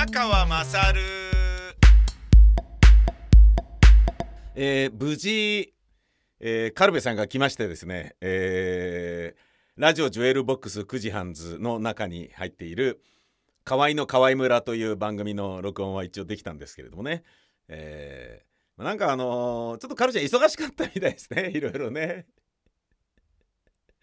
宮川勝。えー無事、えーカルベさんが来ましてですね、えーラジオジュエルボックス9時半図の中に入っている河合の河合村という番組の録音は一応できたんですけれどもね、えーなんかあのーちょっとカルちゃん忙しかったみたいですね。いろいろね。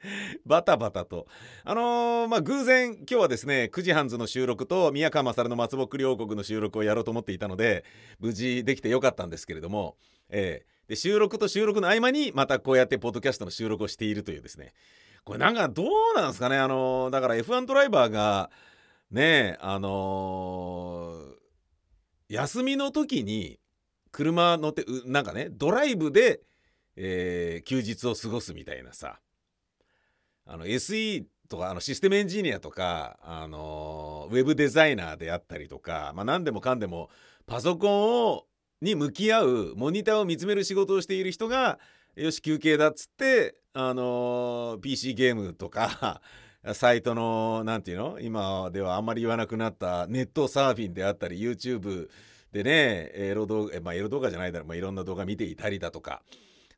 バタバタと。あのーまあ偶然今日はですね9時半図の収録と宮川勝の松ぼっくり王国の収録をやろうと思っていたので無事できてよかったんですけれどもえーで収録と収録の合間にまたこうやってポッドキャストの収録をしているというですね。これなんかどうなんですかねあのーだから F1 ドライバーがねあの休みの時に車乗ってなんかねドライブで、え休日を過ごすみたいなさ。あの SE とかあのシステムエンジニアとか、あのーウェブデザイナーであったりとか、まあ、何でもかんでもパソコンをに向き合うモニターを見つめる仕事をしている人がよし休憩だっつって、あのー PC ゲームとか サイトのなんていうの今ではあんまり言わなくなったネットサーフィンであったり YouTube でねエロ動画、まあ、エロ動画じゃないだろう、まあ、いろんな動画見ていたりだとか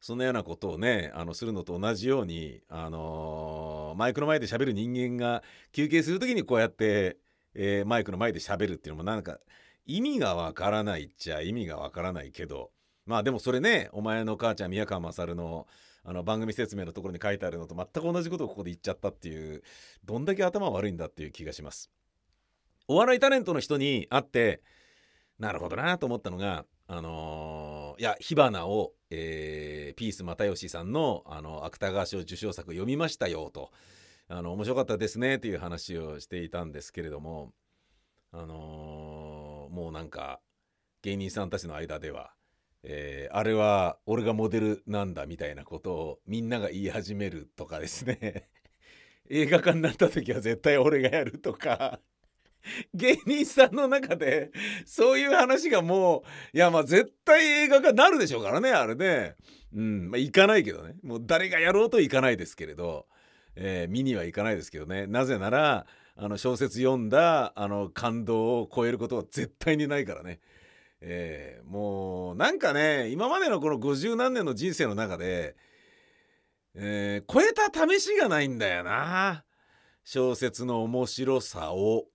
そんなようなことをねあのするのと同じように、あのーマイクの前で喋る人間が休憩する時にこうやって、えーマイクの前で喋るっていうのもなんか意味がわからないっちゃ意味がわからないけどまあでもそれねお前の母ちゃん宮川勝のあの番組説明のところに書いてあるのと全く同じことをここで言っちゃったっていうどんだけ頭悪いんだっていう気がします。お笑いタレントの人に会ってなるほどなと思ったのがあのーいや火花を、えーピース又吉さんのあの芥川賞受賞作読みましたよとあの面白かったですねっていう話をしていたんですけれどもあのーもうなんか芸人さんたちの間では、えーあれは俺がモデルなんだみたいなことをみんなが言い始めるとかですね。映画化になった時は絶対俺がやるとか。芸人さんの中でそういう話がもういやまあ絶対映画化なるでしょうからねあれね。うん。まあ行かないけどね。もう誰がやろうと行かないですけれど、えー見には行かないですけどね。なぜならあの小説読んだあの感動を超えることは絶対にないからね、えーもうなんかね今までのこの50何年の人生の中で、えー超えた試しがないんだよな。小説の面白さを。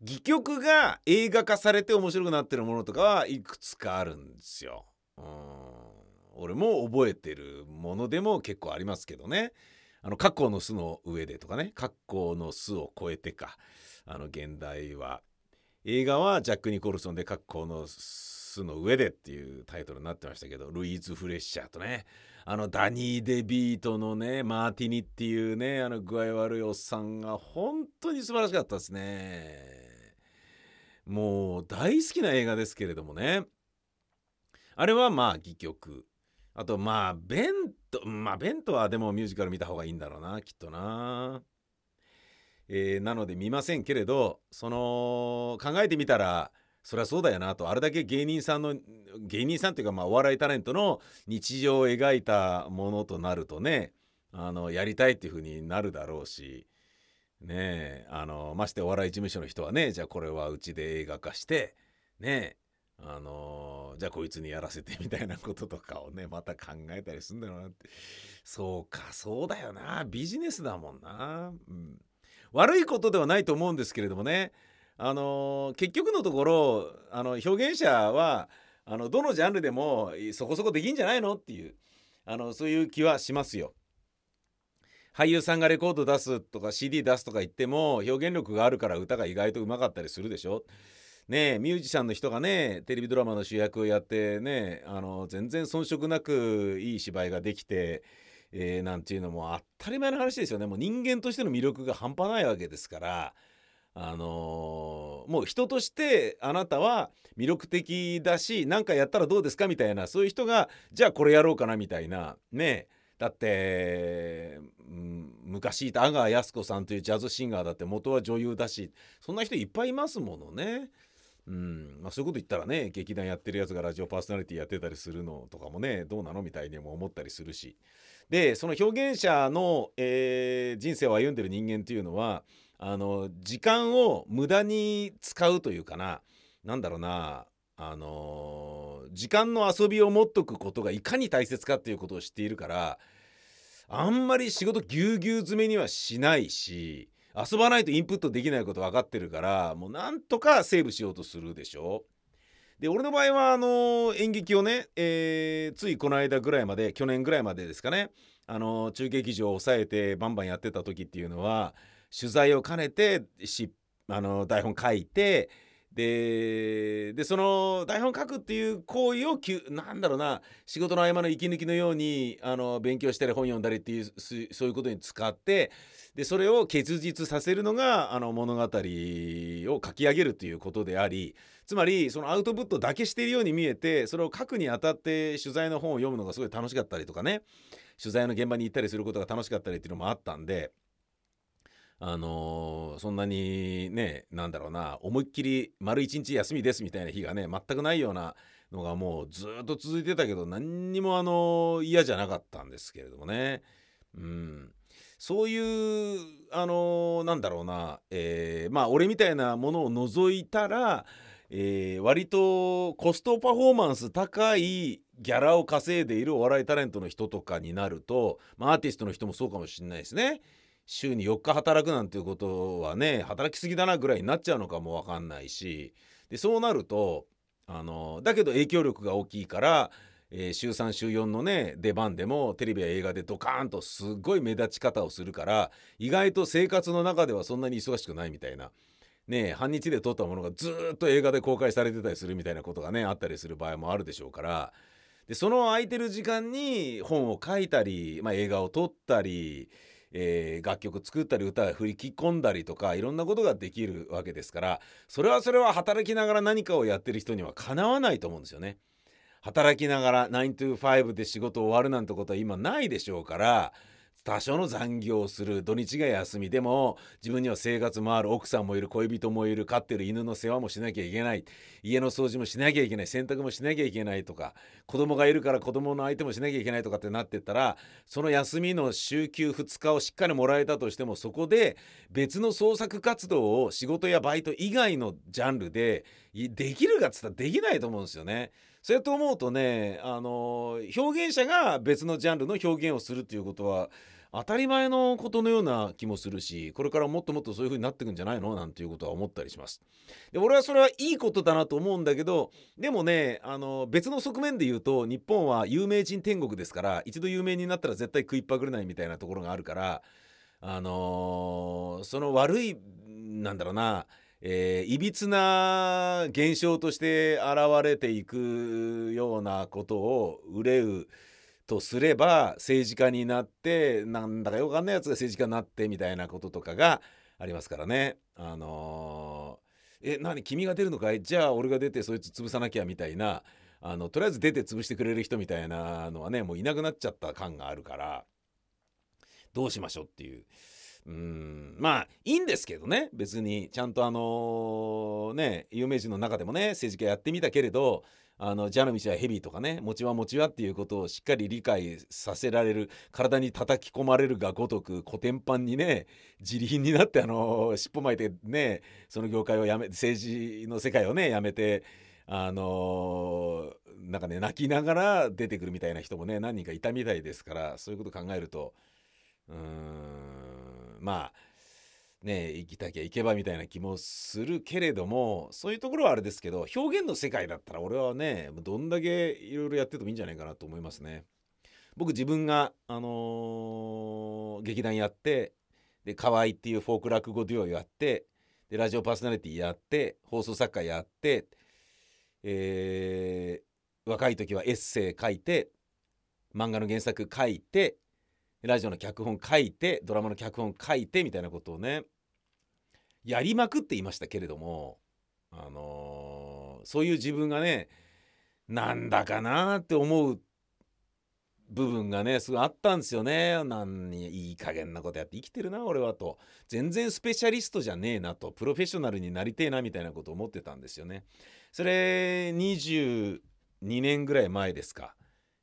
戯曲が映画化されて面白くなってるものとかはいくつかあるんですよ。うん。俺も覚えてるものでも結構ありますけどね。あの「格好の巣の上で」とかね「格好の巣を超えてか」あの現代は。映画はジャック・ニコルソンで「格好の巣の上で」っていうタイトルになってましたけどルイーズ・フレッシャーとねあのダニー・デビートのねマーティニっていうねあの具合悪いおっさんが本当に素晴らしかったですね。もう大好きな映画ですけれどもね。あれはまあ戯曲。あとまあベントまあベントはでもミュージカル見た方がいいんだろうなきっとな。えーなので見ませんけれどその考えてみたらそりゃそうだよなと。あれだけ芸人さんの芸人さんっていうかまあお笑いタレントの日常を描いたものとなるとねあのやりたいっていう風になるだろうしねえあのましてお笑い事務所の人はねじゃあこれはうちで映画化してねえあのじゃあこいつにやらせてみたいなこととかをねまた考えたりするんだろうなって。そうかそうだよな。ビジネスだもんな、うん、悪いことではないと思うんですけれどもねあの結局のところあの表現者はあのどのジャンルでもそこそこできんじゃないのっていうあのそういう気はしますよ。俳優さんがレコード出すとか CD 出すとか言っても表現力があるから歌が意外とうまかったりするでしょ。ねえミュージシャンの人がねテレビドラマの主役をやってねあの全然遜色なくいい芝居ができて、えーなんていうのも当たり前の話ですよねもう人間としての魅力が半端ないわけですから。あのーもう人としてあなたは魅力的だし何かやったらどうですかみたいなそういう人がじゃあこれやろうかなみたいなねだって、うん昔いた阿川靖子さんというジャズシンガーだって元は女優だしそんな人いっぱいいますものね。うんまあ、そういうこと言ったらね劇団やってるやつがラジオパーソナリティやってたりするのとかもねどうなのみたいにも思ったりするしでその表現者の、えー人生を歩んでる人間っていうのはあの時間を無駄に使うというかな何だろうなあの時間の遊びを持っとくことがいかに大切かっていうことを知っているからあんまり仕事ぎゅうぎゅう詰めにはしないし遊ばないとインプットできないこと分かってるからもうなんとかセーブしようとするでしょ。で俺の場合はあの演劇をね、えー、ついこの間ぐらいまで去年ぐらいまでですかねあの中継劇場を抑えてバンバンやってた時っていうのは取材を兼ねてしあの台本書いてででその台本書くっていう行為をなんだろうな仕事の合間の息抜きのようにあの勉強したり本読んだりっていうそういうことに使ってでそれを結実させるのがあの物語を書き上げるということでありつまりそのアウトプットだけしているように見えてそれを書くにあたって取材の本を読むのがすごい楽しかったりとかね取材の現場に行ったりすることが楽しかったりっていうのもあったんで。あのー、そんなにねなんだろうな思いっきり丸一日休みですみたいな日がね全くないようなのがもうずっと続いてたけど何にもあの嫌じゃなかったんですけれどもね。うん、そういうあのー、なんだろうな、えー、まあ俺みたいなものを除いたら、えー、割とコストパフォーマンス高いギャラを稼いでいるお笑いタレントの人とかになると、まあ、アーティストの人もそうかもしれないですね。週に4日働くなんていうことはね働きすぎだなぐらいになっちゃうのかも分かんないしでそうなるとあのだけど影響力が大きいから、えー、週3週4のね出番でもテレビや映画でドカーンとすごい目立ち方をするから意外と生活の中ではそんなに忙しくないみたいな。ね、半日で撮ったものがずっと映画で公開されてたりするみたいなことがねあったりする場合もあるでしょうからでその空いてる時間に本を書いたり、まあ、映画を撮ったりえー、楽曲作ったり歌を振り切込んだりとかいろんなことができるわけですからそれはそれは働きながら何かをやってる人にはかなわないと思うんですよね。働きながら9 to 5で仕事終わるなんてことは今ないでしょうから多少の残業する土日が休みでも自分には生活もある奥さんもいる恋人もいる飼ってる犬の世話もしなきゃいけない家の掃除もしなきゃいけない洗濯もしなきゃいけないとか子供がいるから子供の相手もしなきゃいけないとかってなってったらその休みの週休2日をしっかりもらえたとしてもそこで別の創作活動を仕事やバイト以外のジャンルでできるかっつったらできないと思うんですよね。それと思うとねあの表現者が別のジャンルの表現をするっていうことは当たり前のことのような気もするしこれからもっともっとそういう風になっていくんじゃないの？なんていうことは思ったりします。で俺はそれはいいことだなと思うんだけどでもねあの別の側面で言うと日本は有名人天国ですから一度有名になったら絶対食いっぱぐれないみたいなところがあるからあの、その悪いなんだろうなえー、いびつな現象として現れていくようなことを憂うとすれば政治家になってなんだかよくわかんないやつが政治家になってみたいなこととかがありますからね。あのー、え何君が出るのかい？じゃあ俺が出てそいつ潰さなきゃみたいなあのとりあえず出て潰してくれる人みたいなのはねもういなくなっちゃった感があるからどうしましょうっていう。うん。まあいいんですけどね。別にちゃんとあの、ね有名人の中でもね政治家やってみたけれどあの蛇の道はヘビーとかね餅は餅はっていうことをしっかり理解させられる体に叩き込まれるがごとくコテンパンにね自利品になってあの尻尾巻いてねその業界をやめ政治の世界をねやめてあのなんかね泣きながら出てくるみたいな人もね何人かいたみたいですからそういうこと考えるとうーん。まあね生きたきゃいけばみたいな気もするけれどもそういうところはあれですけど表現の世界だったら俺はねどんだけいろいろやっててもいいんじゃないかなと思いますね。僕自分が、あのー、劇団やってで河合っていうフォーク落語デュオやってでラジオパーソナリティやって放送作家やって、えー、若い時はエッセイ書いて漫画の原作書いてラジオの脚本書いてドラマの脚本書いてみたいなことをねやりまくっていましたけれどもあのー、そういう自分がねなんだかなって思う部分がねすごいあったんですよね。なんいい加減なことやって生きてるな俺はと全然スペシャリストじゃねえなとプロフェッショナルになりてえなみたいなことを思ってたんですよね。それ22年ぐらい前ですか。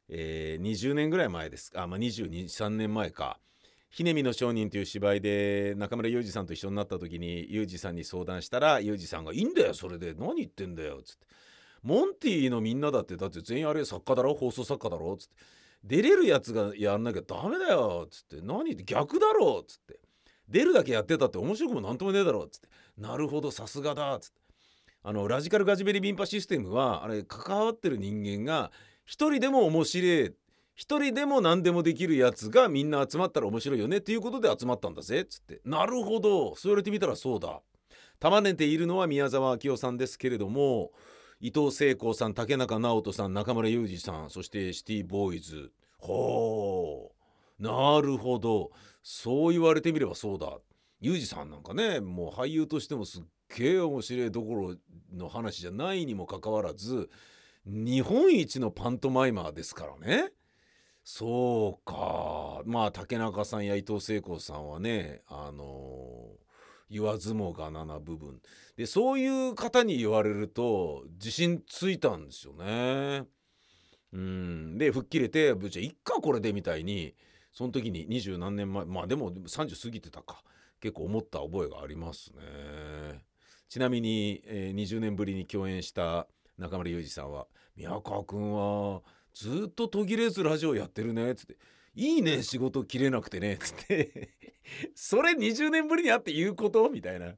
えー、20年ぐらい前ですあ、まあ、223年前か「ひねみの商人」という芝居で中村裕二さんと一緒になった時に裕二さんに相談したら裕二さんが「いいんだよそれで。何言ってんだよ」っつって「モンティのみんなだってだって全員あれ作家だろ？放送作家だろ」っつって「出れるやつがやんなきゃダメだよ」っつって「何って逆だろ」っつって「出るだけやってたって面白くもなんともねえだろ」っつって「なるほどさすがだ」っつって。あのラジカルガジベリビンパシステムはあれ関わってる人間が一人でも面白い。一人でも何でもできるやつがみんな集まったら面白いよねっていうことで集まったんだぜ。っつって。なるほど。そう言われてみたらそうだ。束ねているのは宮沢明夫さんですけれども伊藤聖子さん竹中直人さん中村裕二さんそしてシティボーイズ。ほう。なるほど。そう言われてみればそうだ。裕二さんなんかねもう俳優としてもすっげえ面白いどころの話じゃないにもかかわらず日本一のパントマイマーですからね。そうかまあ竹中さんや伊藤聖子さんはねあの言わずもがなな部分でそういう方に言われると自信ついたんですよね。うんで吹っ切れて「ぶっちゃいっかこれで」みたいにその時に二十何年前まあでも30過ぎてたか結構思った覚えがありますね。ちなみに、えー、20年ぶりに共演した中村裕二さんは「宮川君はずっと途切れずラジオやってるね」っつって「いいね仕事切れなくてね」っつって それ20年ぶりに会って言うことみたいな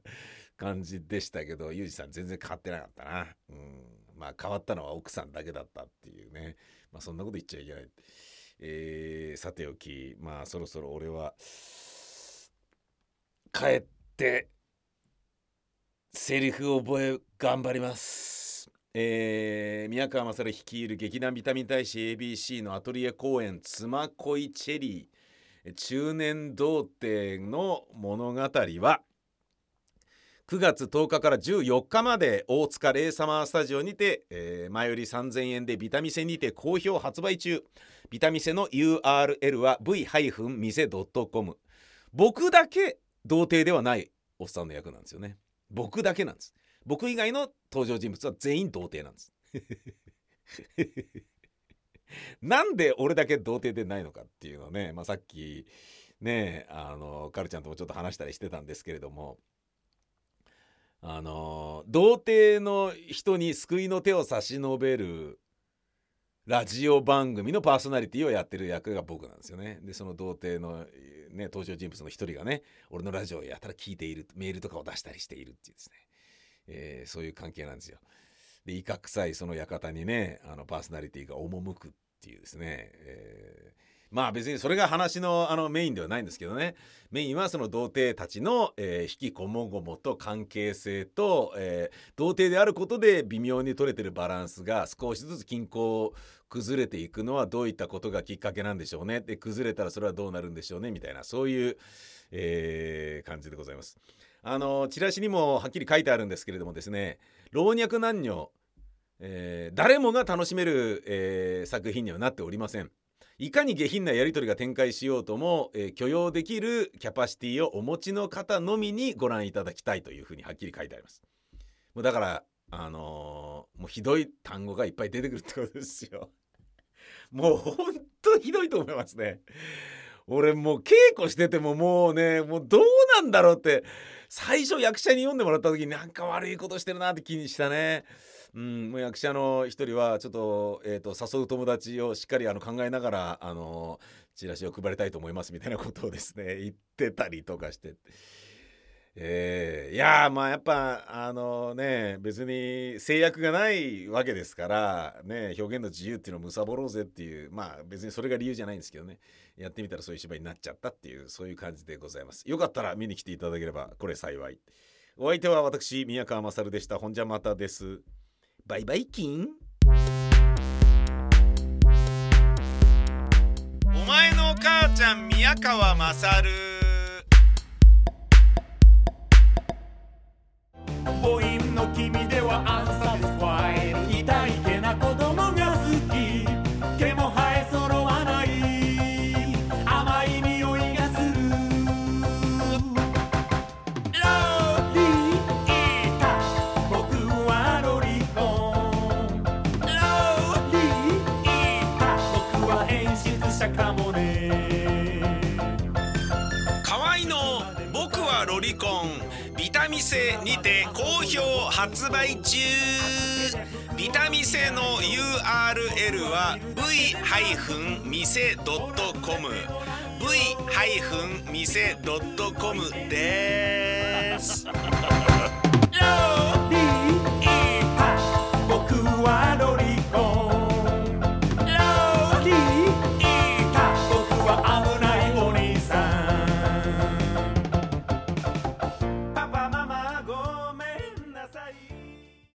感じでしたけど裕二さん全然変わってなかったな。うんまあ変わったのは奥さんだけだったっていうねまあそんなこと言っちゃいけない。えー、さておきまあそろそろ俺は帰ってセリフ覚え頑張ります。えー、宮川勝率いる劇団ビタミン大使 ABC のアトリエ公演「妻恋チェリー」中年童貞の物語は9月10日から14日まで大塚レイサマースタジオにて、えー、前より3000円でビタミセにて好評発売中。ビタミセの URL は v-mise.com 僕だけ童貞ではないおっさんの役なんですよね。僕だけなんです。僕以外の登場人物は全員童貞なんです なんで俺だけ童貞でないのかっていうのね、まあ、さっきねあのカルちゃんともちょっと話したりしてたんですけれどもあの童貞の人に救いの手を差し伸べるラジオ番組のパーソナリティをやってる役が僕なんですよね。でその童貞の、ね、登場人物の一人がね俺のラジオをやたら聞いているメールとかを出したりしているっていうですねえー、そういう関係なんですよ。でいかくさいその館にねあのパーソナリティが赴くっていうですね、えー、まあ別にそれが話のあのメインではないんですけどねメインはその童貞たちの、えー、引きこもごもと関係性と、えー、童貞であることで微妙に取れてるバランスが少しずつ均衡崩れていくのはどういったことがきっかけなんでしょうねで崩れたらそれはどうなるんでしょうねみたいなそういう、えー、感じでございます。あのチラシにもはっきり書いてあるんですけれどもですね老若男女、えー、誰もが楽しめる、えー、作品にはなっておりません。いかに下品なやり取りが展開しようとも、えー、許容できるキャパシティをお持ちの方のみにご覧いただきたいというふうにはっきり書いてあります。もうだからあのー、もうひどい単語がいっぱい出てくるってことですよ。もうほんとひどいと思いますね。俺もう稽古しててももうねもうどうなんだろうって最初役者に読んでもらった時になんか悪いことしてるなって気にしたね。うん、もう役者の一人はちょっと,、えーと、誘う友達をしっかりあの考えながらあのチラシを配りたいと思いますみたいなことをですね言ってたりとかして。えー、いやまあやっぱあのね別に制約がないわけですからね表現の自由っていうのを貪ろうぜっていうまあ別にそれが理由じゃないんですけどね。やってみたらそういう芝居になっちゃったっていうそういう感じでございます。よかったら見に来ていただければこれ幸い。お相手は私宮川勝でした。ほんじゃまたです。バイバイキン。お前のお母ちゃん宮川勝。の君では暗殺標発売中ビタミセの URL は v-mise.com v-mise.com です